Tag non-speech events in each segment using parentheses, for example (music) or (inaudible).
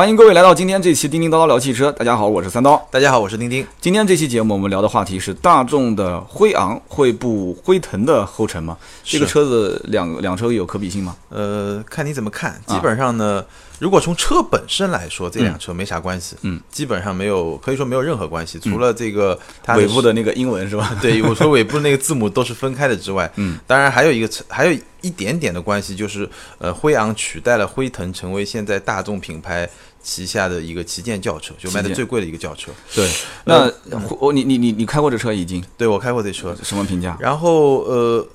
欢迎各位来到今天这期叮叮叨叨聊汽车。大家好，我是三刀。大家好，我是丁丁。今天这期节目我们聊的话题是大众的辉昂会步辉腾的后尘吗？这个车子两两车有可比性吗？呃，看你怎么看。基本上呢，如果从车本身来说，这辆车没啥关系。嗯，基本上没有，可以说没有任何关系，除了这个它尾部的那个英文是吧？(laughs) 对，我说尾部那个字母都是分开的之外，(laughs) 嗯，当然还有一个还有一点点的关系，就是呃，辉昂取代了辉腾，成为现在大众品牌。旗下的一个旗舰轿车，就卖的最贵的一个轿车。对，那我你你你你开过这车已经？对我开过这车，什么评价？然后呃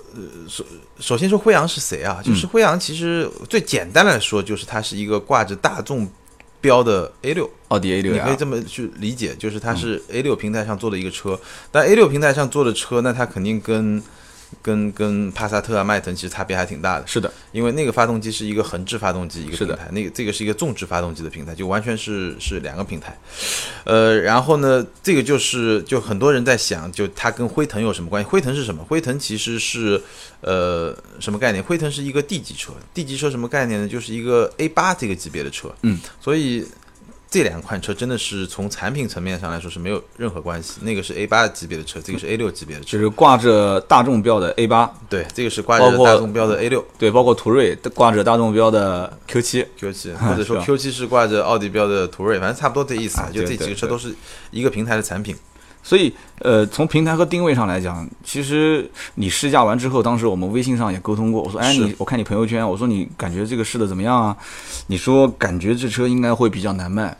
首首先说辉昂是谁啊？就是辉昂，其实最简单来说，就是它是一个挂着大众标的 A 六，奥迪 A 六，你可以这么去理解，就是它是 A 六平台上做的一个车。但 A 六平台上做的车，那它肯定跟跟跟帕萨特啊、迈腾其实差别还挺大的。是的，因为那个发动机是一个横置发动机一个平台，那个这个是一个纵置发动机的平台，就完全是是两个平台。呃，然后呢，这个就是就很多人在想，就它跟辉腾有什么关系？辉腾是什么？辉腾其实是呃什么概念？辉腾是一个 D 级车，D 级车什么概念呢？就是一个 A 八这个级别的车。嗯，所以。这两款车真的是从产品层面上来说是没有任何关系，那个是 A 八级别的车，这个是 A 六级别的车，就是挂着大众标的 A 八，对，这个是挂着大众标的 A 六，对，包括途锐挂着大众标的 Q 七，Q 七，或者说 Q 七是挂着奥迪标的途锐，反正差不多这意思，就这几个车都是一个平台的产品。所以，呃，从平台和定位上来讲，其实你试驾完之后，当时我们微信上也沟通过。我说，哎，你我看你朋友圈，我说你感觉这个试的怎么样啊？你说感觉这车应该会比较难卖。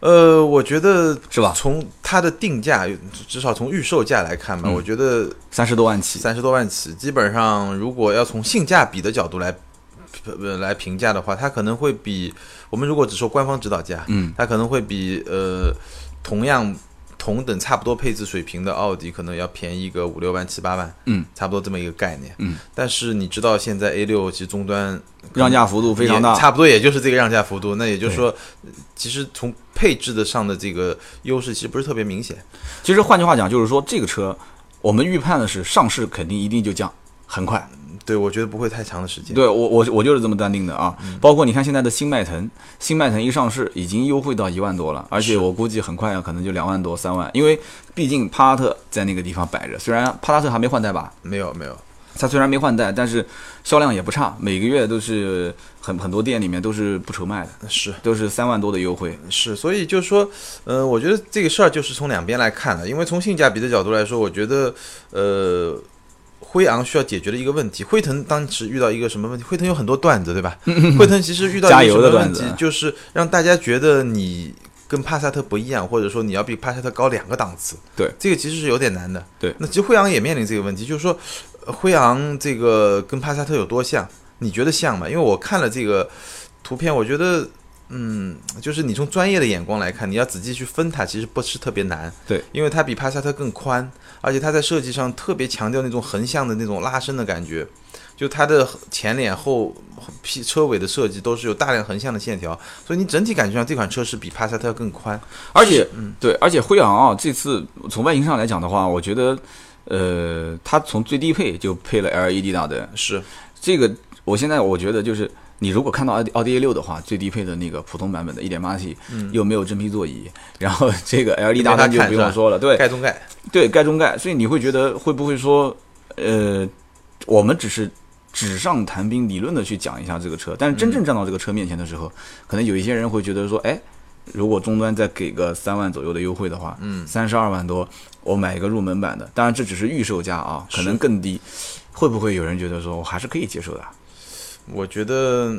呃，我觉得是吧？从它的定价，至少从预售价来看吧，我觉得三十多万起，三十多万起，基本上如果要从性价比的角度来呃来评价的话，它可能会比我们如果只说官方指导价，嗯，它可能会比呃同样。同等差不多配置水平的奥迪可能要便宜个五六万七八万，嗯，差不多这么一个概念，嗯。但是你知道现在 A 六其实终端让价幅度非常大，差不多也就是这个让价幅度。那也就是说，其实从配置的上的这个优势其实不是特别明显。其实换句话讲，就是说这个车我们预判的是上市肯定一定就降，很快。对，我觉得不会太长的时间。对我，我我就是这么断定的啊。包括你看现在的新迈腾，新迈腾一上市已经优惠到一万多了，而且我估计很快啊，可能就两万多、三万。因为毕竟帕萨特在那个地方摆着，虽然帕萨特还没换代吧？没有，没有。它虽然没换代，但是销量也不差，每个月都是很很多店里面都是不愁卖的，是都是三万多的优惠。是，所以就是说，呃，我觉得这个事儿就是从两边来看的，因为从性价比的角度来说，我觉得，呃。辉昂需要解决的一个问题，辉腾当时遇到一个什么问题？辉腾有很多段子，对吧？(laughs) 辉腾其实遇到一个什么问题，就是让大家觉得你跟帕萨特不一样，或者说你要比帕萨特高两个档次。对，这个其实是有点难的。对，那其实辉昂也面临这个问题，就是说，辉昂这个跟帕萨特有多像？你觉得像吗？因为我看了这个图片，我觉得。嗯，就是你从专业的眼光来看，你要仔细去分它，其实不是特别难。对，因为它比帕萨特更宽，而且它在设计上特别强调那种横向的那种拉伸的感觉，就它的前脸后屁车尾的设计都是有大量横向的线条，所以你整体感觉上这款车是比帕萨特更宽。而且，嗯，对，而且辉昂啊，这次从外形上来讲的话，我觉得，呃，它从最低配就配了 LED 大灯，是这个，我现在我觉得就是。你如果看到奥迪奥迪 A 六的话，最低配的那个普通版本的 1.8T，又没有真皮座椅，(laughs) 然后这个 LED 大灯就不用说了，对，盖中盖，对，盖中盖，所以你会觉得会不会说，呃，我们只是纸上谈兵，理论的去讲一下这个车，但是真正站到这个车面前的时候，可能有一些人会觉得说，哎，如果终端再给个三万左右的优惠的话，嗯，三十二万多，我买一个入门版的，当然这只是预售价啊，可能更低，会不会有人觉得说我还是可以接受的？我觉得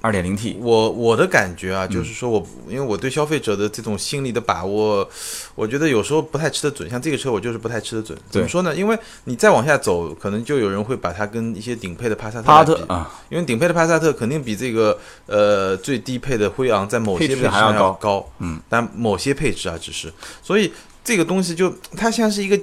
二点零 T，我我的感觉啊，就是说我因为我对消费者的这种心理的把握，我觉得有时候不太吃得准。像这个车，我就是不太吃得准。怎么说呢？因为你再往下走，可能就有人会把它跟一些顶配的帕萨特啊，因为顶配的帕萨特肯定比这个呃最低配的辉昂在某些配置上要高高，嗯，但某些配置啊，只是所以这个东西就它像是一个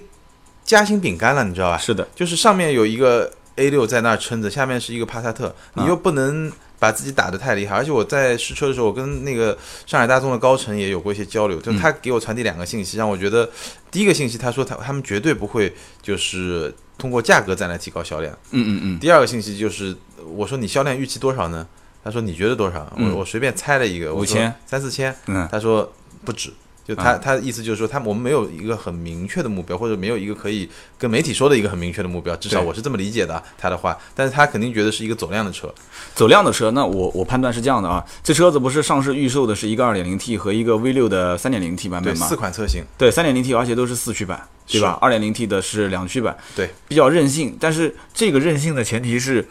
夹心饼干了，你知道吧？是的，就是上面有一个。A 六在那儿撑着，下面是一个帕萨特，你又不能把自己打得太厉害。而且我在试车的时候，我跟那个上海大众的高层也有过一些交流，就他给我传递两个信息，让我觉得第一个信息，他说他他们绝对不会就是通过价格再来提高销量。嗯嗯嗯。第二个信息就是我说你销量预期多少呢？他说你觉得多少？嗯我我随便猜了一个，五千三四千。嗯他说不止，就他、啊他的意思就是说，他我们没有一个很明确的目标，或者没有一个可以跟媒体说的一个很明确的目标，至少我是这么理解的啊他的话。但是他肯定觉得是一个走量的车，走量的车，那我我判断是这样的啊，这车子不是上市预售的是一个 2.0T 和一个 V 6的 3.0T 版，本吗四？款车型，对，3.0T 而且都是四驱版，对吧？2.0T 的是两驱版，对，比较任性。但是这个任性的前提是，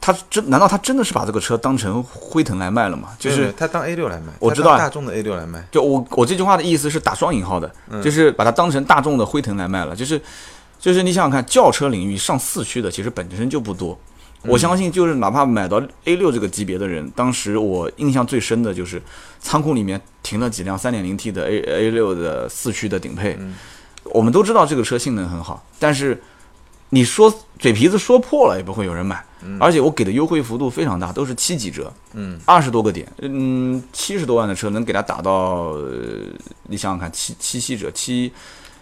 他真难道他真的是把这个车当成辉腾来卖了吗？就是他当 A 六来卖，我知道大众的 A 六来卖，就我我这句话的意思是打双引号的，就是把它当成大众的辉腾来卖了，就是就是你想想看，轿车领域上四驱的其实本身就不多。我相信，就是哪怕买到 A 六这个级别的人，当时我印象最深的就是仓库里面停了几辆 3.0T 的 A A 六的四驱的顶配。我们都知道这个车性能很好，但是你说嘴皮子说破了也不会有人买，而且我给的优惠幅度非常大，都是七几折，嗯，二十多个点，嗯，七十多万的车能给它打到，呃你想想看，七七七折，七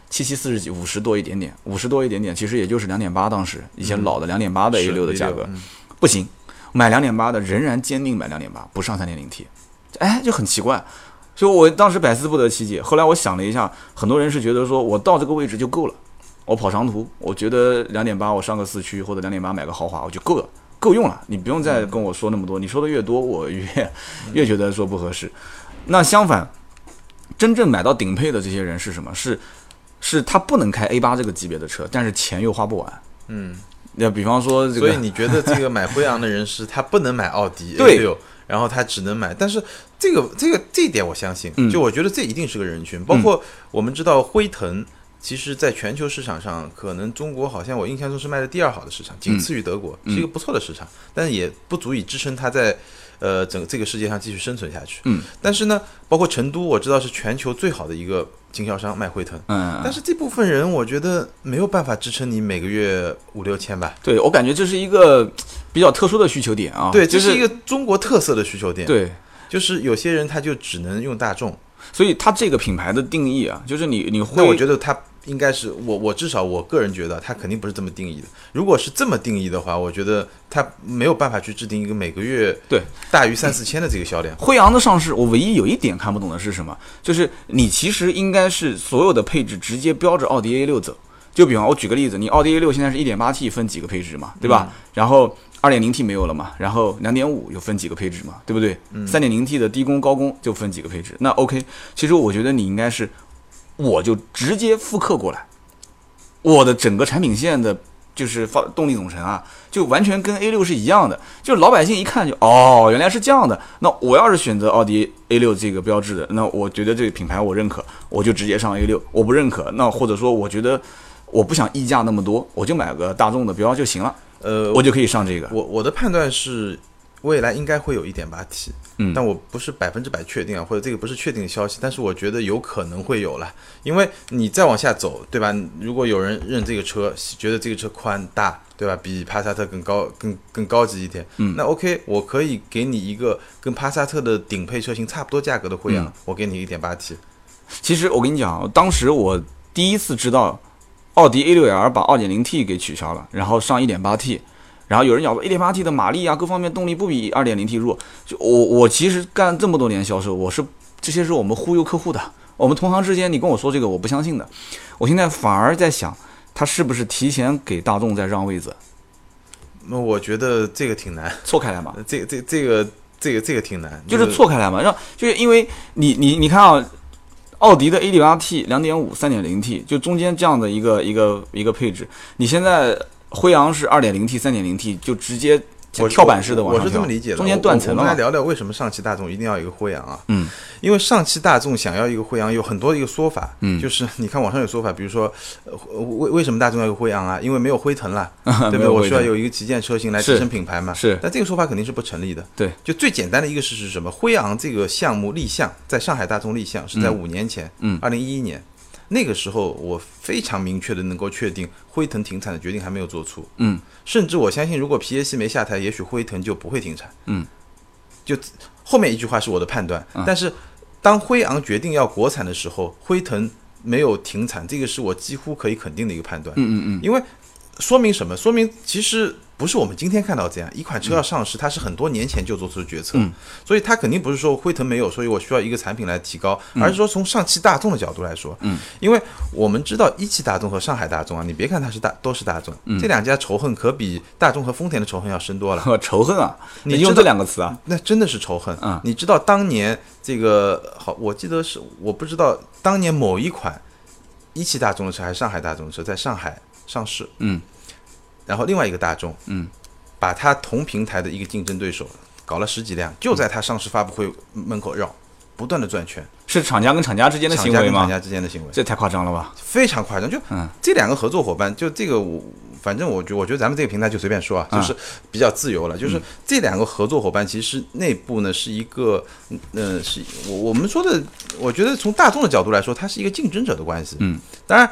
七七四十几，五十多一点点，五十多一点点，其实也就是两点八，当时以前老的两点八的 A 是六的价格，嗯。不行，买两点八的仍然坚定买两点八，不上三点零 T，哎，就很奇怪。所以我当时百思不得其解。后来我想了一下，很多人是觉得说我到这个位置就够了，我跑长途，我觉得两点八我上个四驱或者两点八买个豪华我就够了，够用了。你不用再跟我说那么多，你说的越多，我越 (laughs) 越觉得说不合适。那相反，真正买到顶配的这些人是什么？是是他不能开 A 八这个级别的车，但是钱又花不完。嗯，那比方说这个，所以你觉得这个买辉昂的人是他不能买奥迪 (laughs) A 对六，然后他只能买，但是这个这个这一点我相信，嗯就我觉得这一定是个人群，包括我们知道辉腾。其实，在全球市场上，可能中国好像我印象中是卖的第二好的市场，仅次于德国，嗯是一个不错的市场，但是也不足以支撑它在呃整个这个世界上继续生存下去。嗯，但是呢，包括成都，我知道是全球最好的一个经销商卖辉腾，嗯，但是这部分人，我觉得没有办法支撑你每个月五六千吧。对我感觉这是一个比较特殊的需求点啊。对，这是一个中国特色的需求点。，对，就是有些人他就只能用大众。所以它这个品牌的定义啊，就是你你会，那我觉得它应该是我我至少我个人觉得它肯定不是这么定义的。如果是这么定义的话，我觉得它没有办法去制定一个每个月对大于三四千的这个销量。辉昂的上市，我唯一有一点看不懂的是什么？就是你其实应该是所有的配置直接标着奥迪 A 六走。就比方我举个例子，你奥迪 A 六现在是一点八 T 分几个配置嘛，对吧？然后二点零 T 没有了嘛，然后两点五又分几个配置嘛，对不对？三点零 T 的低功高功就分几个配置。那 OK，其实我觉得你应该是，我就直接复刻过来，我的整个产品线的。就是发动力总成啊，就完全跟 A 六是一样的，就是老百姓一看就哦，原来是这样的。那我要是选择奥迪 A 六这个标志的，那我觉得这个品牌我认可，我就直接上 A 六。我不认可，那或者说我觉得我不想溢价那么多，我就买个大众的标就行了，呃，我就可以上这个。我我的判断是，未来应该会有一点八 T，嗯但我不是百分之百确定啊，或者这个不是确定的消息，但是我觉得有可能会有了，因为你再往下走，对吧？如果有人认这个车，觉得这个车宽大，对吧？比帕萨特更高、更更高级一点，嗯那 OK，我可以给你一个跟帕萨特的顶配车型差不多价格的辉昂，嗯我给你一点八 T，其实我跟你讲，当时我第一次知道奥迪 A6L 把 2.0T 给取消了，然后上 1.8T。然后有人讲说 1.8T 的马力啊，各方面动力不比 2.0T 弱。就我我其实干这么多年销售，我是这些是我们忽悠客户的。我们同行之间，你跟我说这个我不相信的。我现在反而在想，他是不是提前给大众在让位子，那我觉得这个挺难，错开来嘛？这这这个这个这个挺难，就是错开来嘛，让就是因为你你你看啊，奥迪的 A8T、2.5、3.0T，就中间这样的一个一个一个配置，你现在辉昂是 2.0T、3.0T，就直接跳板式的往我是这么理解的。中间断层。我我们来聊聊为什么上汽大众一定要有一个辉昂啊？嗯，因为上汽大众想要一个辉昂，有很多一个说法。嗯就是你看网上有说法，比如说，呃为为什么大众要有辉昂啊？因为没有辉腾了，(laughs) 对不对？我需要有一个旗舰车型来是支撑品牌嘛。是但这个说法肯定是不成立的。对，就最简单的一个事实是什么？辉昂这个项目立项在上海大众立项是在五年前，嗯二零一一年。那个时候，我非常明确的能够确定，辉腾停产的决定还没有做出。嗯，甚至我相信，如果皮耶希没下台，也许辉腾就不会停产。嗯，就后面一句话是我的判断，嗯但是当辉昂决定要国产的时候，辉腾没有停产，这个是我几乎可以肯定的一个判断。嗯嗯嗯，因为说明什么？说明其实不是我们今天看到这样，一款车要上市，它是很多年前就做出的决策，嗯。所以它肯定不是说辉腾没有，所以我需要一个产品来提高，而是说从上汽大众的角度来说，嗯，因为我们知道一汽大众和上海大众啊，你别看它是大都是大众，嗯。这两家仇恨可比大众和丰田的仇恨要深多了。仇恨啊，你用这两个词啊，那真的是仇恨。嗯。你知道当年这个好，我记得是我不知道当年某一款一汽大众的车还是上海大众的车在上海上市，嗯然后另外一个大众，嗯，把它同平台的一个竞争对手搞了十几辆，就在它上市发布会门口绕，不断的转圈，是厂家跟厂家之间的行为吗？厂家跟厂家之间的行为这太夸张了吧？非常夸张。就嗯这两个合作伙伴，就这个我。反正我觉我觉得咱们这个平台就随便说啊，嗯就是比较自由了。就是这两个合作伙伴，其实内部呢是一个，呃，是我我们说的，我觉得从大众的角度来说，它是一个竞争者的关系。嗯，当然，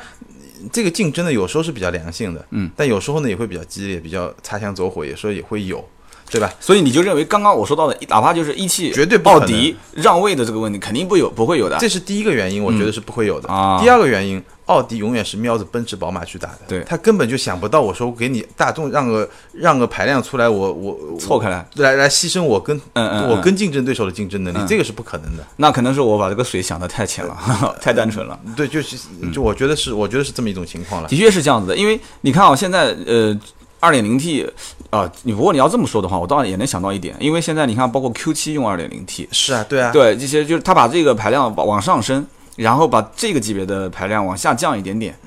这个竞争呢有时候是比较良性的，嗯，但有时候呢也会比较激烈，比较擦枪走火，有时候也会有，对吧？所以你就认为刚刚我说到的，哪怕就是一汽、绝对不可能奥迪让位的这个问题，肯定不有不会有的。这是第一个原因，我觉得是不会有的。啊第二个原因，奥迪永远是瞄着奔驰、宝马去打的，对他根本就想不到，我说我给你大众让个让个排量出来，我我我错开来，来来牺牲我跟嗯嗯嗯我跟竞争对手的竞争能力，嗯这个是不可能的。那可能是我把这个水想的太浅了，(laughs) 太单纯了。对，就是嗯就我觉得是，我觉得是这么一种情况了。的确是这样子的，因为你看啊，现在呃。二点零 T 啊，你不过你要这么说的话，我当然也能想到一点，因为现在你看，包括 Q 七用二点零 T，是啊，对啊，对，这些就是他把这个排量往往上升，然后把这个级别的排量往下降一点点，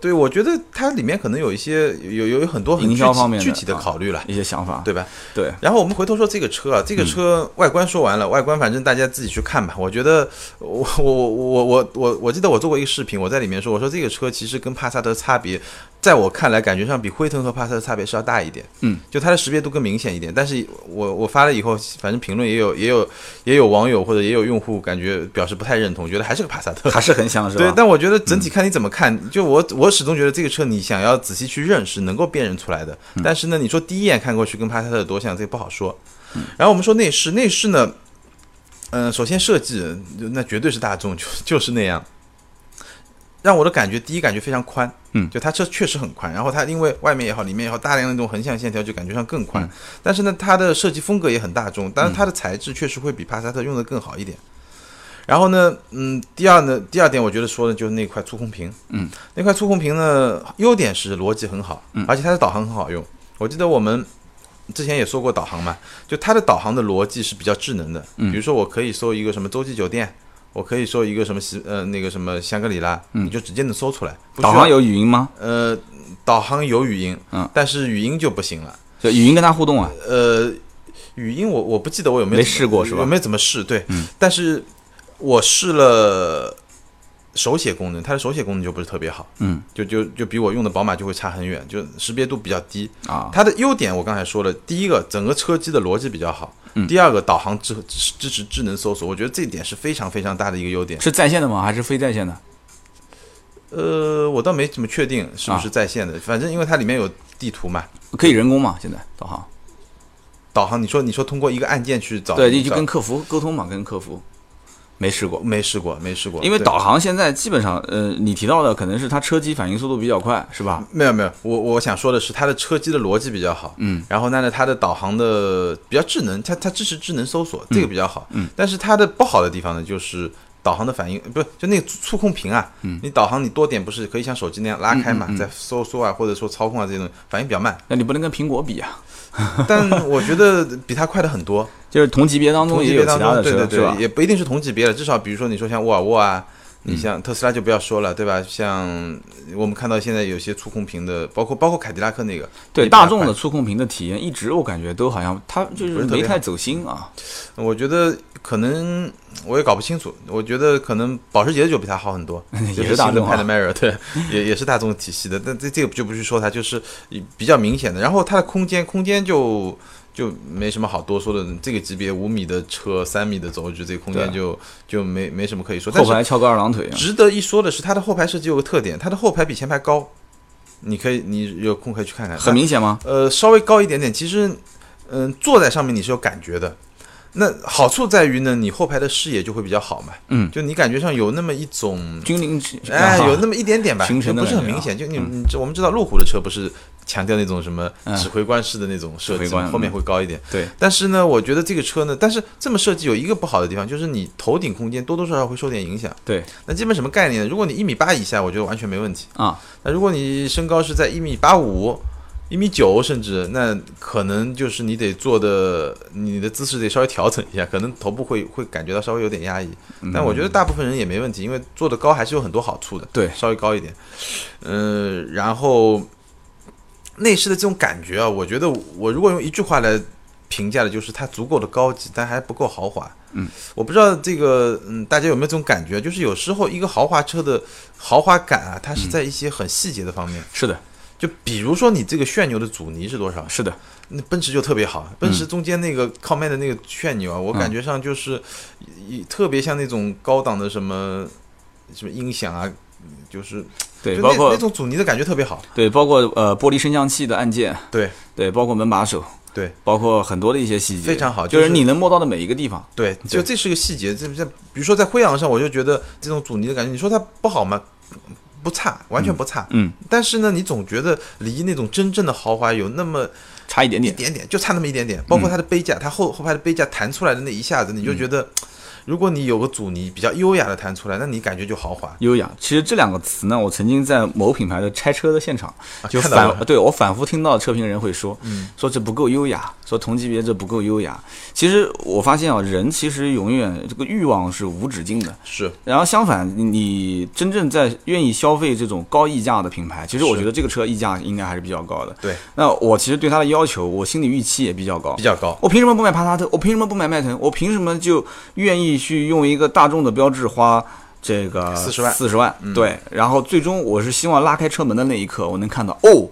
对，我觉得它里面可能有一些有有有很多很营具体销方面的具体的啊考虑了，一些想法。对吧？对，然后我们回头说这个车啊，嗯这个车外观说完了，外观反正大家自己去看吧。我觉得我我我我我我我记得我做过一个视频，我在里面说，我说这个车其实跟帕萨特差别，在我看来感觉上比辉腾和帕萨特差别是要大一点。嗯，就它的识别度更明显一点。但是我我发了以后，反正评论也有也有也有网友或者也有用户感觉表示不太认同，觉得还是个帕萨特。还是很像是吧？对，但我觉得整体看你怎么看。就我我始终觉得这个车你想要仔细去认识，能够辨认出来的。但是呢，你说第一眼看过去跟帕萨特多像，这个不好说。然后我们说内饰，内饰呢，嗯、首先设计那绝对是大众，就就是那样。让我的感觉，第一感觉非常宽，嗯。就它车确实很宽，然后它因为外面也好，里面也好，大量的那种横向线条，就感觉上更宽。嗯。但是呢，它的设计风格也很大众，但是它的材质确实会比帕萨特用的更好一点。然后呢，嗯，第二呢，第二点我觉得说的就是那块触控屏，嗯，那块触控屏呢，优点是逻辑很好，嗯。而且它的导航很好用。我记得我们之前也说过导航嘛，就它的导航的逻辑是比较智能的，嗯。比如说我可以搜一个什么洲际酒店，我可以说一个什么西呃那个什么香格里拉，嗯你就直接能搜出来。导航有语音吗？呃，导航有语音，嗯但是语音就不行了。就语音跟他互动啊？呃，语音我我不记得我有没有没试过是吧有没有怎么试？对，嗯但是我试了手写功能，它的手写功能就不是特别好，嗯就就就比我用的宝马就会差很远，就识别度比较低。啊，它的优点我刚才说了，第一个整个车机的逻辑比较好，嗯第二个导航支支支持智能搜索，我觉得这一点是非常非常大的一个优点。是在线的吗？还是非在线的？呃，我倒没怎么确定是不是啊在线的，反正因为它里面有地图嘛。可以人工嘛？现在导航？导航，你说你说通过一个按键去找，对，就就跟客服沟通嘛，跟客服。没试过，没试过，没试过，因为导航现在基本上，呃，你提到的可能是它车机反应速度比较快，是吧？没有没有，我我想说的是，它的车机的逻辑比较好，嗯，然后呢，它的导航的比较智能，它它支持智能搜索，这个比较好，嗯，但是它的不好的地方呢，就是导航的反应，不是就那个触控屏啊，嗯，你导航你多点不是可以像手机那样拉开嘛，嗯嗯嗯在收缩啊或者说操控啊这些东西反应比较慢，那你不能跟苹果比啊，(laughs) 但我觉得比它快的很多，(laughs) 就是同级别当中同级别当也有其他中，对对的车，对吧对，？也不一定是同级别的，至少比如说你说像沃尔沃啊。嗯你像特斯拉就不要说了，对吧？像我们看到现在有些触控屏的，包括包括凯迪拉克那个，对大众的触控屏的体验，一直我感觉都好像它就是没太走心啊。我觉得可能我也搞不清楚，我觉得可能保时捷就比它好很多，(laughs) (laughs) 也是大众啊 Panamera，对，也也是大众体系的，但这这个就不去说它，就是比较明显的。然后它的空间空间就就没什么好多说的，这个级别五米的车，三米的轴距，这个空间就就没没什么可以说。但是后排翘个二郎腿啊，值得一说的是，它的后排设计有个特点，它的后排比前排高，你可以你有空可以去看看，很明显吗？呃，稍微高一点点。其实，嗯、坐在上面你是有感觉的。那好处在于呢，你后排的视野就会比较好嘛，嗯，就你感觉上有那么一种，君临之哎，啊有那么一点点吧，形就不是很明显。就你嗯你我们知道路虎的车不是强调那种什么嗯指挥官式的那种设计后面会高一点。对，但是呢，我觉得这个车呢，但是这么设计有一个不好的地方，就是你头顶空间多多少少会受点影响。对那基本什么概念呢？如果你一米八以下，我觉得完全没问题。啊，那如果你身高是在一米八五、一米九，甚至那可能就是你得做的，你的姿势得稍微调整一下，可能头部会会感觉到稍微有点压抑。但我觉得大部分人也没问题，因为做的高还是有很多好处的。对稍微高一点，嗯、然后内饰的这种感觉啊，我觉得我如果用一句话来评价的，就是它足够的高级，但还不够豪华。嗯，我不知道这个，嗯，大家有没有这种感觉？就是有时候一个豪华车的豪华感啊，它是在一些很细节的方面。是的，就比如说你这个旋钮的阻尼是多少？是的，那奔驰就特别好，奔驰中间那个靠麦的那个旋钮啊，我嗯感觉上就是一特别像那种高档的什么什么音响啊，就是对，就包括那那种阻尼的感觉特别好。对，包括呃玻璃升降器的按键，对对，包括门把手，对，包括很多的一些细节，非常好就就是是你能摸到的每一个地方。对，就这是个细节。这这，比如说在辉昂上，我就觉得这种阻尼的感觉，你说它不好吗？不差，完全不差。嗯，但是呢，你总觉得离那种真正的豪华有那么差一点点，一点点，就差那么一点点。包括它的杯架，它后后排的杯架弹出来的那一下子，你就觉得，如果你有个阻尼比较优雅的弹出来，那你感觉就豪华。优雅。其实这两个词呢，我曾经在某品牌的拆车的现场，就反对我反复听到车评人会说，嗯说这不够优雅，说同级别这不够优雅。其实我发现啊，人其实永远这个欲望是无止境的。是然后相反，你真正在愿意消费这种高溢价的品牌，其实我觉得这个车溢价应该还是比较高的。对，那我其实对它的要求，我心理预期也比较高比。较高。我凭什么不买帕萨特？我凭什么不买迈腾？我凭什么就愿意去用一个大众的标志花这个四十万。四十万？嗯。对，然后最终我是希望拉开车门的那一刻，我能看到哦，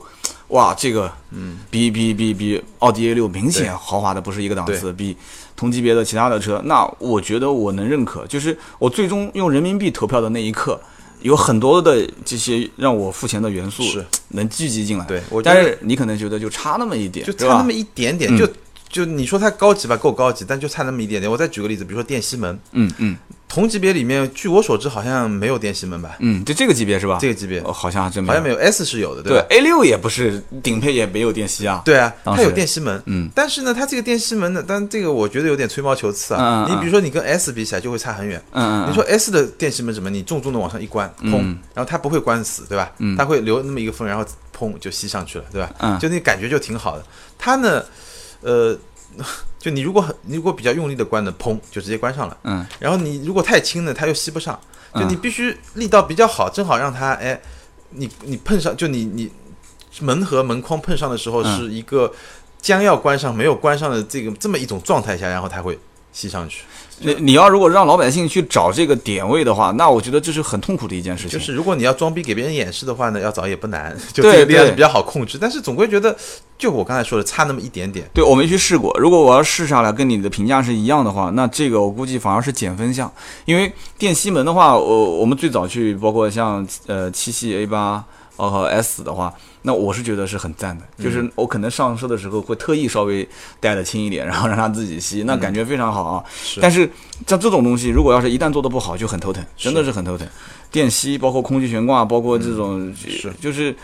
哇，这个嗯，比比比比奥迪 A 六明显豪华的不是一个档次，比同级别的其他的车，那我觉得我能认可，就是我最终用人民币投票的那一刻。有很多的这些让我付钱的元素是。能聚集进来，对但是你可能觉得就差那么一点，就差那么一点点，嗯。就就你说它高级吧，够高级，但就差那么一点点。我再举个例子，比如说电吸门，嗯嗯同级别里面，据我所知好像没有电吸门吧？嗯，就这个级别是吧？这个级别哦好像还真好像没有，S 是有的，对吧？A 六也不是顶配，也没有电吸啊。对啊，它有电吸门，嗯，但是呢，它这个电吸门呢，但这个我觉得有点吹毛求疵啊。嗯你比如说你跟 S 比起来就会差很远。嗯嗯，你说 S 的电吸门什么？你重重的往上一关，砰，嗯然后它不会关死，对吧？嗯它会留那么一个缝，然后砰就吸上去了，对吧？嗯就那感觉就挺好的。它呢，呃，(laughs) 就你如果很你如果比较用力的关呢，砰就直接关上了。嗯。然后你如果太轻呢，它又吸不上，就嗯你必须力道比较好，正好让它哎，你你碰上就你你门和门框碰上的时候嗯。是一个将要关上没有关上的这个这么一种状态下，然后它会吸上去。你你要如果让老百姓去找这个点位的话，那我觉得这是很痛苦的一件事情。就是如果你要装逼给别人演示的话呢，要找也不难，(laughs) 就对这个力量对是比较好控制，但是总归觉得就我刚才说的差那么一点点。对我没去试过，如果我要试下来跟你的评价是一样的话，那这个我估计反而是减分项，因为电吸门的话，我我们最早去包括像呃七系 A 八。呃和 S 的话，那我是觉得是很赞的，就是我可能上车的时候会特意稍微带的轻一点，然后让它自己吸，那感觉非常好啊。是但是像这种东西，如果要是一旦做的不好，就很头疼，真的是很头疼。电吸，包括空气悬挂，包括这种，是就是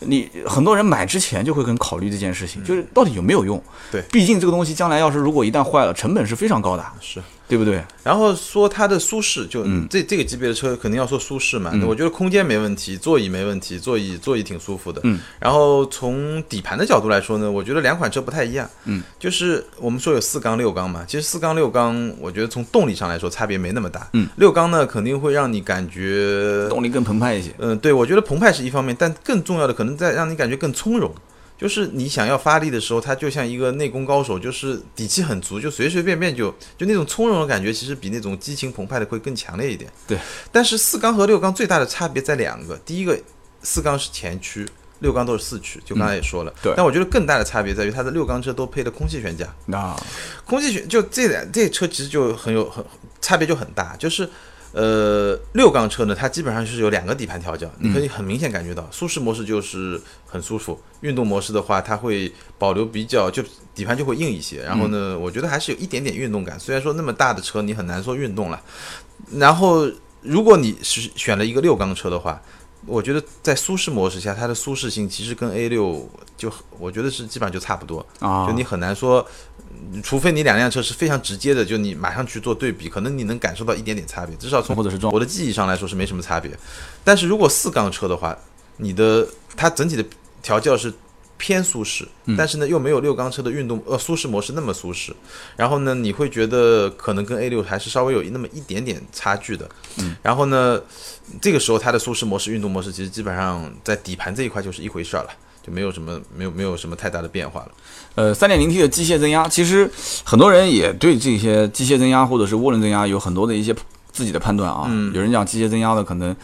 你很多人买之前就会很考虑这件事情，就是到底有没有用。对毕竟这个东西将来要是如果一旦坏了，成本是非常高的，是，对不对？然后说它的舒适，就嗯这这个级别的车肯定要说舒适嘛。嗯我觉得空间没问题，座椅没问题，座椅座椅挺舒服的。嗯。然后从底盘的角度来说呢，我觉得两款车不太一样。嗯。就是我们说有四缸六缸嘛，其实四缸六缸，我觉得从动力上来说差别没那么大。嗯。六缸呢，肯定会让你感觉动力更澎湃一些。嗯，对，我觉得澎湃是一方面，但更重要的可能在让你感觉更从容。就是你想要发力的时候，它就像一个内功高手，就是底气很足，就随随便便就就那种从容的感觉，其实比那种激情澎湃的会更强烈一点。对，但是四缸和六缸最大的差别在两个，第一个四缸是前驱，六缸都是四驱，就刚才也说了。对但我觉得更大的差别在于它的六缸车都配了空气悬架，那空气悬就这两这车其实就很有很差别就很大，就是呃六缸车呢，它基本上就是有两个底盘调教，你可以很明显感觉到，舒适模式就是很舒服，运动模式的话，它会保留比较就底盘就会硬一些，然后呢，我觉得还是有一点点运动感，虽然说那么大的车你很难说运动了，然后如果你是选了一个六缸车的话。我觉得在舒适模式下，它的舒适性其实跟 A 六就我觉得是基本上就差不多，啊，就你很难说，嗯除非你两辆车是非常直接的，就你马上去做对比，可能你能感受到一点点差别，至少从或者是撞我的记忆上来说是没什么差别。但是如果四缸车的话，你的它整体的调教是偏舒适，嗯但是呢又没有六缸车的运动呃舒适模式那么舒适。然后呢，你会觉得可能跟 A 六还是稍微有那么一点点差距的。嗯，然后呢，这个时候它的舒适模式、运动模式其实基本上在底盘这一块就是一回事儿了。就没有什么没有没有什么太大的变化了。呃，三点零 T 的机械增压，其实很多人也对这些机械增压或者是涡轮增压有很多的一些自己的判断啊。嗯有人讲机械增压的可能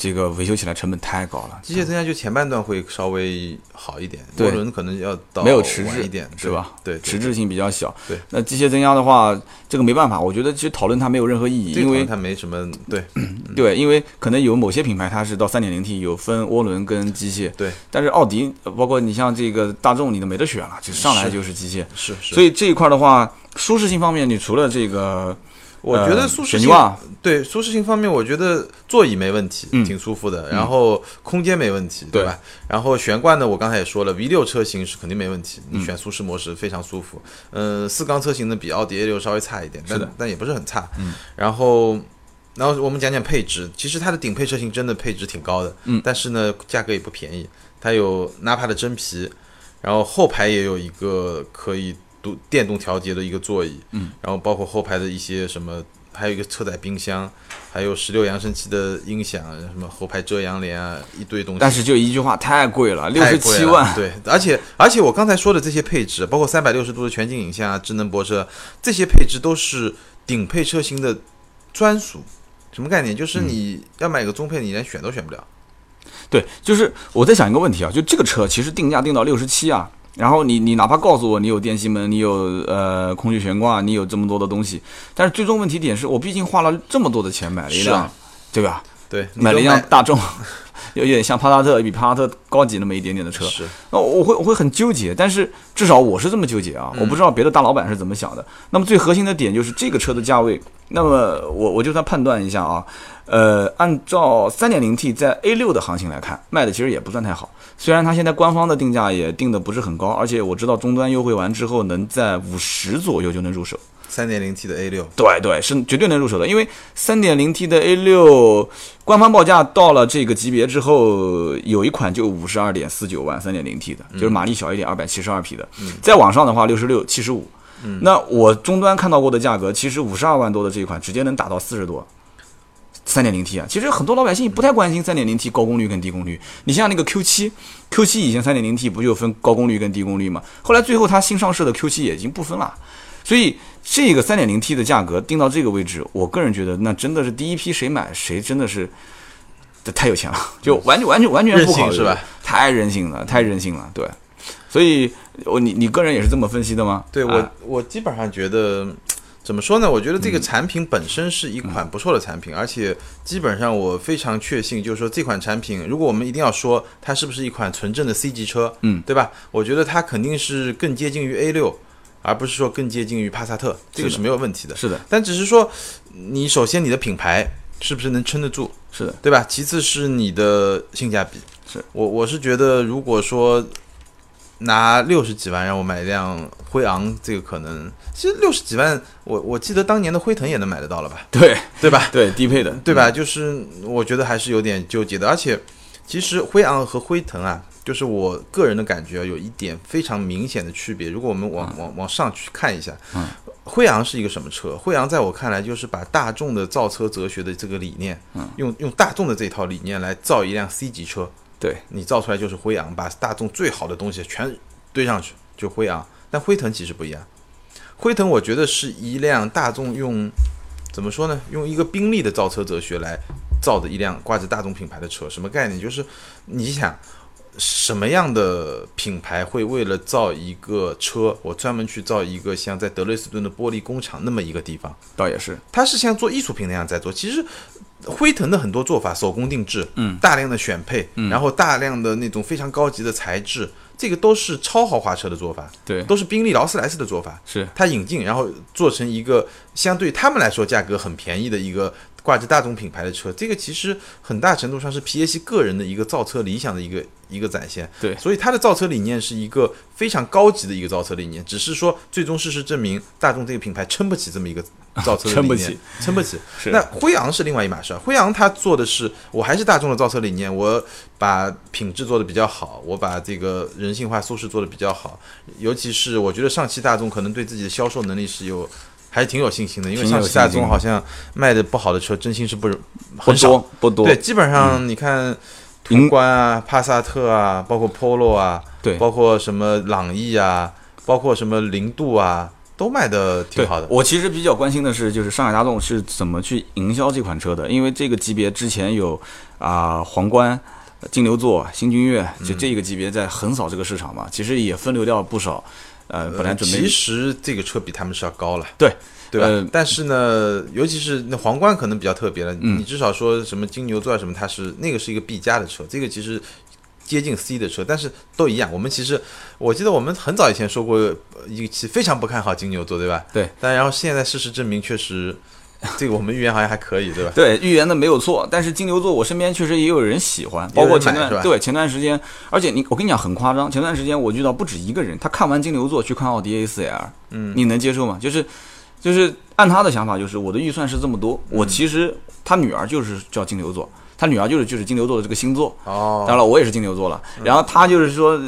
这个维修起来成本太高了，机械增压就前半段会稍微好一点，涡轮可能要到没有迟滞一点，是吧？对，迟滞性比较小。对，那机械增压的话，这个没办法，我觉得其实讨论它没有任何意义，因为它没什么对。(clears throat) 对，因为可能有某些品牌它是到三点零 T 有分涡轮跟机械，对，但是奥迪呃包括你像这个大众，你都没得选了，就上来就是机械，是是，所以这一块的话，舒适性方面，你除了这个，我觉得呃舒适性对舒适性方面，我觉得座椅没问题，嗯挺舒服的，然后空间没问题，对吧？然后悬挂呢，我刚才也说了，V 六车型是肯定没问题，嗯你选舒适模式非常舒服。嗯、四缸车型呢比奥迪 A 六稍微差一点，但是但也不是很差。嗯，然后。然后我们讲讲配置，其实它的顶配车型真的配置挺高的，嗯但是呢价格也不便宜，它有纳帕的真皮，然后后排也有一个可以独电动调节的一个座椅，嗯，然后包括后排的一些什么，还有一个车载冰箱，还有十六扬声器的音响，什么后排遮阳帘啊，一堆东西。但是就一句话，太贵了，六十七万，对，而且而且我刚才说的这些配置，包括三百六十度的全景影像啊、智能泊车，这些配置都是顶配车型的专属。什么概念？就是你要买个中配，你连选都选不了。对，就是我在想一个问题啊，就这个车其实定价定到六十七啊，然后你你哪怕告诉我你有电吸门，你有呃空气悬挂，你有这么多的东西，但是最终问题点是我毕竟花了这么多的钱买了一辆，啊对吧？对，你买了一辆大众，有点像帕萨特，比帕萨特高级那么一点点的车，是那我会我会很纠结，但是至少我是这么纠结啊，我不知道别的大老板是怎么想的。那么最核心的点就是这个车的价位，那么我我就算判断一下啊，呃，按照 3.0T 在 A 6的行情来看，卖的其实也不算太好。虽然它现在官方的定价也定的不是很高，而且我知道终端优惠完之后能在五十左右就能入手。三点零 T 的 A 六，对对，是绝对能入手的，因为 3.0T 的 A 6官方报价到了这个级别之后，有一款就五十二点四九万 3.0T 的，就是马力小一点，二百七十二匹的，再往上的话六十六、七十五。那我终端看到过的价格，其实五十二万多的这一款直接能打到四十多。3.0T 啊，其实很多老百姓不太关心三点零 T 高功率跟低功率。你像那个 Q 七，Q 七以前三点零 T 不就分高功率跟低功率吗？后来最后它新上市的 Q 七也已经不分了。所以这个三点零 T 的价格定到这个位置，我个人觉得那真的是第一批谁买谁真的是，这太有钱了，就完全完全完全不考虑是吧？太任性了，太任性了，对。所以我你你个人也是这么分析的吗？对我、啊我基本上觉得，怎么说呢？我觉得这个嗯产品本身是一款不错的产品，而且基本上我非常确信，就是说这款产品，如果我们一定要说它是不是一款纯正的 C 级车，嗯，对吧？我觉得它肯定是更接近于 A 六，而不是说更接近于帕萨特，这个是没有问题的。是的，但只是说，你首先你的品牌是不是能撑得住，是的，对吧？其次是你的性价比。是我我是觉得，如果说拿六十几万让我买一辆辉昂，这个可能其实六十几万，我我记得当年的辉腾也能买得到了吧，对 (laughs) 对吧？(laughs) 对，低配的，对吧？就是我觉得还是有点纠结的，而且其实辉昂和辉腾啊，就是我个人的感觉啊有一点非常明显的区别。如果我们往往往上去看一下，嗯辉昂是一个什么车？辉昂在我看来就是把大众的造车哲学的这个理念，嗯用用大众的这套理念来造一辆 C 级车，对，你造出来就是辉昂，把大众最好的东西全堆上去就辉昂。但辉腾其实不一样，辉腾我觉得是一辆大众用怎么说呢？用一个宾利的造车哲学来造的一辆挂着大众品牌的车，什么概念？就是你想什么样的品牌会为了造一个车，我专门去造一个像在德累斯顿的玻璃工厂那么一个地方？倒也是，它是像做艺术品那样在做。其实辉腾的很多做法，手工定制，嗯，大量的选配，然后大量的那种非常高级的材质，这个都是超豪华车的做法，对，都是宾利、劳斯莱斯的做法。是，它引进，然后做成一个相对他们来说价格很便宜的一个挂着大众品牌的车，这个其实很大程度上是皮耶希个人的一个造车理想的一个一个展现。对所以他的造车理念是一个非常高级的一个造车理念，只是说最终事实证明，大众这个品牌撑不起这么一个 (laughs) 造车理念，撑不起，撑不起。那辉昂是另外一码事儿，辉昂它做的是，我还是大众的造车理念，我把品质做的比较好，我把这个人性化舒适做的比较好，尤其是我觉得上汽大众可能对自己的销售能力是有。还是挺有信心的，因为上汽大众好像卖的不好的车，真心是不不很少。多不多。对，基本上你看途观啊、帕萨特啊，包括 Polo 啊，对包括什么朗逸啊，包括什么零度啊，都卖的挺好的。我其实比较关心的是，就是上海大众是怎么去营销这款车的，因为这个级别之前有啊、皇冠。金牛座、新君越，就这个级别在横扫这个市场嘛，其实也分流掉不少。呃，本来准备其实这个车比他们是要高了，对对吧？呃但是呢，尤其是那皇冠可能比较特别了，嗯你至少说什么金牛座啊什么，它是那个是一个 B 加的车，这个其实接近 C 的车，但是都一样。我们其实我记得我们很早以前说过呃一期非常不看好金牛座，对吧？对。但然后现在事实证明，确实这个我们预言好像还可以，对吧？(laughs) 对预言的没有错，但是金牛座我身边确实也有人喜欢，包括前段对前段时间，而且你我跟你讲很夸张，前段时间我遇到不止一个人，他看完金牛座去看奥迪 A4L，嗯，你能接受吗？就是就是按他的想法，就是我的预算是这么多，我其实他女儿就是叫金牛座，他女儿就是就是金牛座的这个星座，哦，当然了，我也是金牛座了。然后他就是说，呃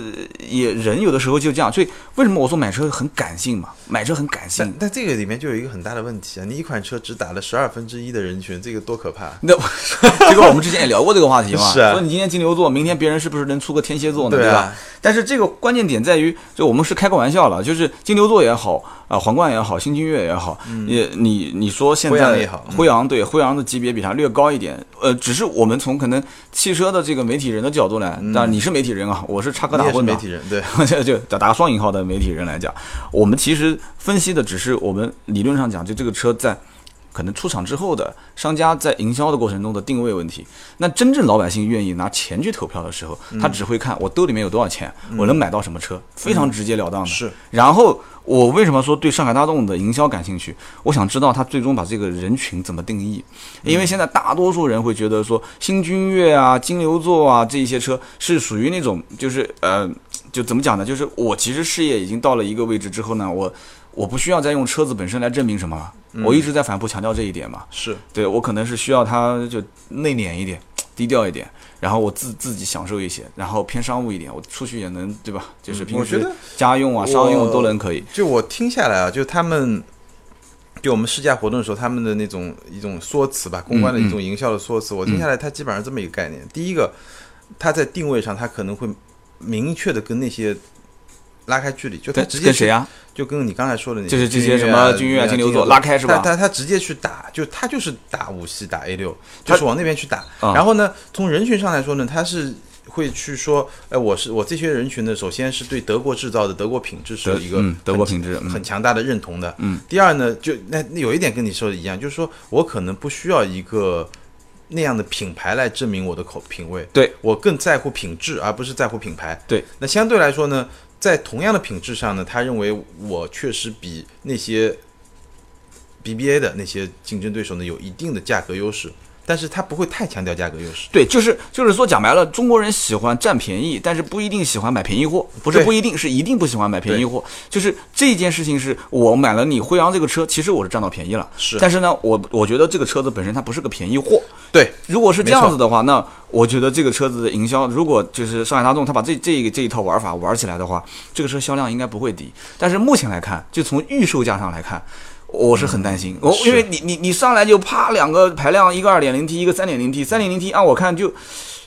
也人有的时候就这样，所以为什么我说买车很感性嘛？买车很感性但。这个里面就有一个很大的问题啊！你一款车只打了十二分之一的人群，这个多可怕！那 (laughs) 这个我们之前也聊过这个话题嘛，是啊说你今天金牛座，明天别人是不是能出个天蝎座呢？对啊吧？但是这个关键点在于，就我们是开个玩笑了，就是金牛座也好啊、皇冠也好，新君越也好，也你你说现在嗯辉昂也好嗯。辉昂对辉昂的级别比它略高一点，呃，只是我们从可能汽车的这个媒体人的角度来，当然你是媒体人啊，我是插科打诨的媒体人，对，(laughs) 就就打打双引号的媒体人来讲，我们其实分析的只是我们理论上讲，就这个车在可能出厂之后的商家在营销的过程中的定位问题。那真正老百姓愿意拿钱去投票的时候，他只会看我兜里面有多少钱，我能买到什么车，非常直截了当的。是。然后我为什么说对上海大众的营销感兴趣？我想知道他最终把这个人群怎么定义，因为现在大多数人会觉得说新君越啊、金牛座啊这一些车是属于那种就是呃，就怎么讲呢？就是我其实事业已经到了一个位置之后呢，我我不需要再用车子本身来证明什么了。我一直在反复强调这一点嘛。是对我可能是需要他就内敛一点、低调一点，然后我自自己享受一些，然后偏商务一点，我出去也能对吧？就是平时家用啊、商用都能可以。就我听下来啊，就他们，就我们试驾活动的时候，他们的那种一种说辞吧，公关的一种营销的说辞，我听下来，它基本上这么一个概念。第一个，它在定位上，它可能会明确的跟那些拉开距离，就他直接跟谁啊？就跟你刚才说的那就是这些什么啊君越啊金牛座拉开是吧他他他直接去打，就他就是打五系打 A 六，就是往那边去打。啊然后呢，从人群上来说呢，他是。会去说，哎，我是我这些人群呢，首先是对德国制造的德国品质是有一个嗯德国品质嗯很强大的认同的。嗯，第二呢，就那那有一点跟你说的一样，就是说我可能不需要一个那样的品牌来证明我的口品味，对我更在乎品质，而不是在乎品牌。对，那相对来说呢，在同样的品质上呢，他认为我确实比那些 BBA 的那些竞争对手呢有一定的价格优势，但是它不会太强调价格优势。对，就是就是说讲白了，中国人喜欢占便宜，但是不一定喜欢买便宜货，不是不一定是一定不喜欢买便宜货。就是这件事情是我买了你辉昂这个车，其实我是占到便宜了，是但是呢，我我觉得这个车子本身它不是个便宜货。对，如果是这样子的话，那我觉得这个车子的营销，如果就是上海大众他把这这个这一套玩法玩起来的话，这个车销量应该不会低。但是目前来看，就从预售价上来看。我是很担心，我、是因为你你你上来就啪两个排量，一个二点零 T，一个三点零 T，三点零 T 按我看就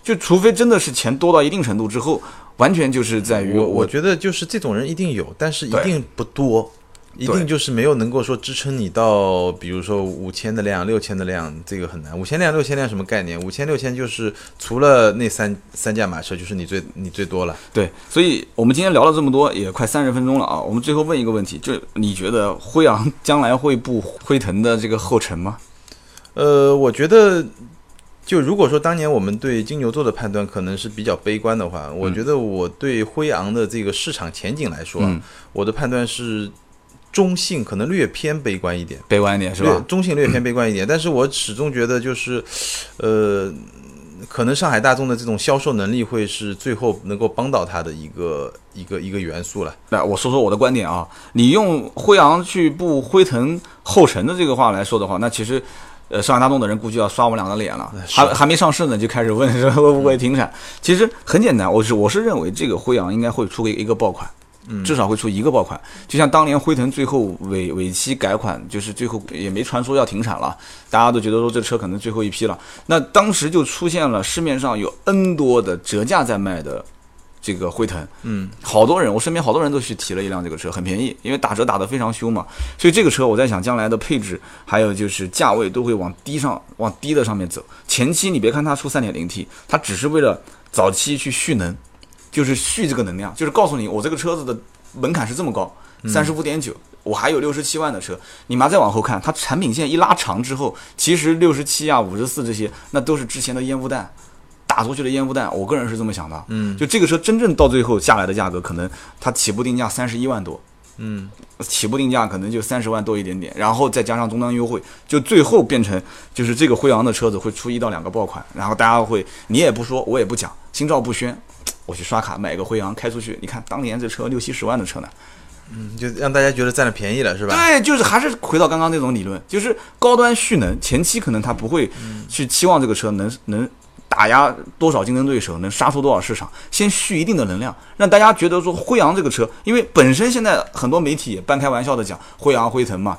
就除非真的是钱多到一定程度之后，完全就是在于我我觉得就是这种人一定有，但是一定不多，一定就是没有能够说支撑你到，比如说五千的量、六千的量，这个很难。五千辆、六千辆什么概念？五千、六千就是除了那三三驾马车，就是你最你最多了。对，所以我们今天聊了这么多，也快三十分钟了啊。我们最后问一个问题，就是你觉得辉昂将来会步辉腾的这个后尘吗？呃，我觉得，就如果说当年我们对金牛座的判断可能是比较悲观的话，我觉得我对辉昂的这个市场前景来说我的判断是中性，可能略偏悲观一点，悲观一点是吧？中性略偏悲观一点，但是我始终觉得就是，呃，可能上海大众的这种销售能力会是最后能够帮到它的一个一个一个元素了。那，我说说我的观点啊。你用辉昂去步辉腾后尘的这个话来说的话，那其实，呃，上海大众的人估计要刷我们俩的脸了，还还没上市呢就开始问说会不会停产。其实很简单，我是我是认为这个辉昂应该会出个一个爆款。至少会出一个爆款，就像当年辉腾最后尾尾期改款，就是最后也没传说要停产了，大家都觉得说这车可能最后一批了。那当时就出现了市面上有 N 多的折价在卖的这个辉腾，嗯，好多人，我身边好多人都去提了一辆这个车，很便宜，因为打折打得非常凶嘛。所以这个车我在想，将来的配置还有就是价位都会往低上往低的上面走。前期你别看它出 3.0T，它只是为了早期去蓄能，就是蓄这个能量，就是告诉你我这个车子的门槛是这么高，三十五点九。我还有六十七万的车，你妈再往后看，它产品线一拉长之后，其实六十七啊、五十四这些，那都是之前的烟雾弹，打出去的烟雾弹。我个人是这么想的，嗯，就这个车真正到最后下来的价格，可能它起步定价三十一万多，嗯，起步定价可能就三十万多一点点，然后再加上终端优惠，就最后变成就是这个辉昂的车子会出一到两个爆款，然后大家会你也不说，我也不讲，心照不宣，我去刷卡买个辉昂开出去，你看当年这车六七十万的车呢，嗯就让大家觉得占了便宜了，是吧？对，就是还是回到刚刚那种理论，就是高端蓄能，前期可能他不会去期望这个车能能打压多少竞争对手，能杀出多少市场，先蓄一定的能量，让大家觉得说辉昂这个车，因为本身现在很多媒体也半开玩笑的讲辉昂、辉腾嘛，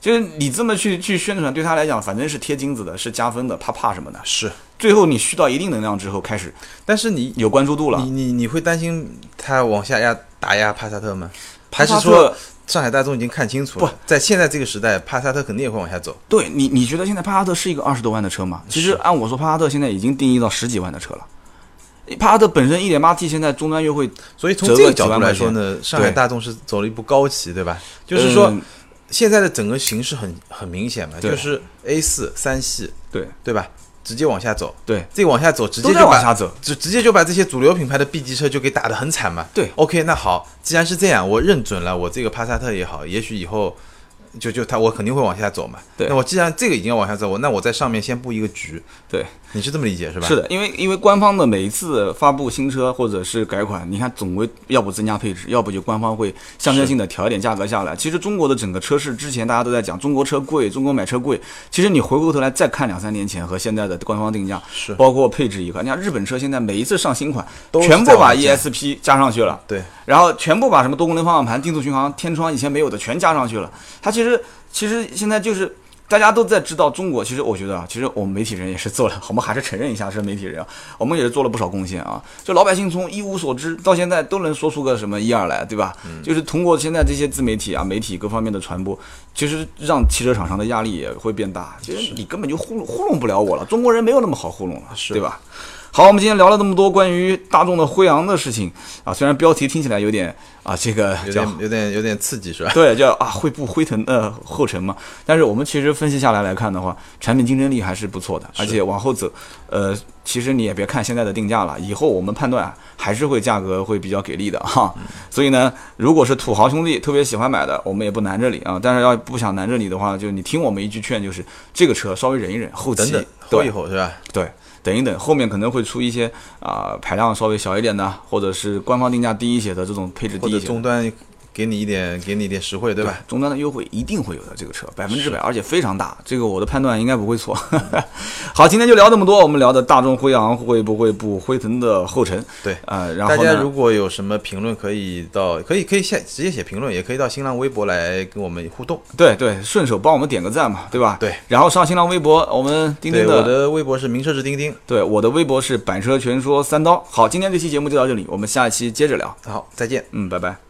就是你这么去去宣传，对他来讲反正是贴金子的，是加分的，他怕什么呢。是，最后你蓄到一定能量之后，开始但是你有关注度了你。你你会担心它往下压打压帕萨特吗？还是说上海大众已经看清楚了，在现在这个时代，帕萨特肯定也会往下走。对你，你觉得现在帕萨特是一个二十多万的车吗？其实按我说，帕萨特现在已经定义到十几万的车了。帕萨特本身一点八 T 现在终端优惠，所以从这个角度来说呢，上海大众是走了一步高棋，对吧？就是说嗯现在的整个形势很很明显嘛，就是 A 四三系，对对吧？直接往下走，对，这个往下走，直接就往下走。就直接就把这些主流品牌的 B 级车就给打得很惨嘛。对，OK，那好，既然是这样，我认准了我这个帕萨特也好，也许以后就就他我肯定会往下走嘛。对那我既然这个已经要往下走，那我在上面先布一个局。对，你是这么理解是吧？是的，因为因为官方的每一次发布新车或者是改款，你看总归要不增加配置，要不就官方会象征性的调一点价格下来。其实中国的整个车市之前大家都在讲中国车贵，中国买车贵。其实你回过头来再看两三年前和现在的官方定价，是包括配置一块，你看日本车现在每一次上新款，都全部把 ESP 加上去了。对，然后全部把什么多功能方向盘、定速巡航、天窗以前没有的全加上去了。它其实其实现在就是大家都在知道中国，其实我觉得啊，其实我们媒体人也是做了，(laughs) 我们还是承认一下是媒体人啊，我们也是做了不少贡献啊。就老百姓从一无所知到现在都能说出个什么一二来，对吧？就是通过现在这些自媒体啊、媒体各方面的传播，其实让汽车厂商的压力也会变大。其实你根本就糊弄糊弄不了我了，中国人没有那么好糊弄了，是对吧？好，我们今天聊了这么多关于大众的辉昂的事情啊，虽然标题听起来有点啊，这个有点有点有点刺激是吧？对，叫啊会步辉腾的后尘嘛。但是我们其实分析下来来看的话，产品竞争力还是不错的，而且往后走，呃，其实你也别看现在的定价了，以后我们判断啊还是会价格会比较给力的哈。所以呢，如果是土豪兄弟特别喜欢买的，我们也不拦着你啊。但是要不想拦着你的话，就你听我们一句劝，就是这个车稍微忍一忍，后期等等，对后一后是吧？对，等一等，后面可能会出一些啊、排量稍微小一点的，或者是官方定价低一些的这种配置低一些。给你一点给你一点实惠，对吧？终端的优惠一定会有的，这个车百分之百，而且非常大，这个我的判断应该不会错。(laughs) 好，今天就聊这么多，我们聊的大众辉昂会不会步辉腾的后尘？对呃，然后呢大家如果有什么评论，可以到可以可以写直接写评论，也可以到新浪微博来跟我们互动。对对，顺手帮我们点个赞嘛，对吧？对。然后上新浪微博，我们钉钉的我的微博是名车志钉钉。对我的微博是百车全说三刀。好，今天这期节目就到这里，我们下一期接着聊。好，再见。嗯，拜拜。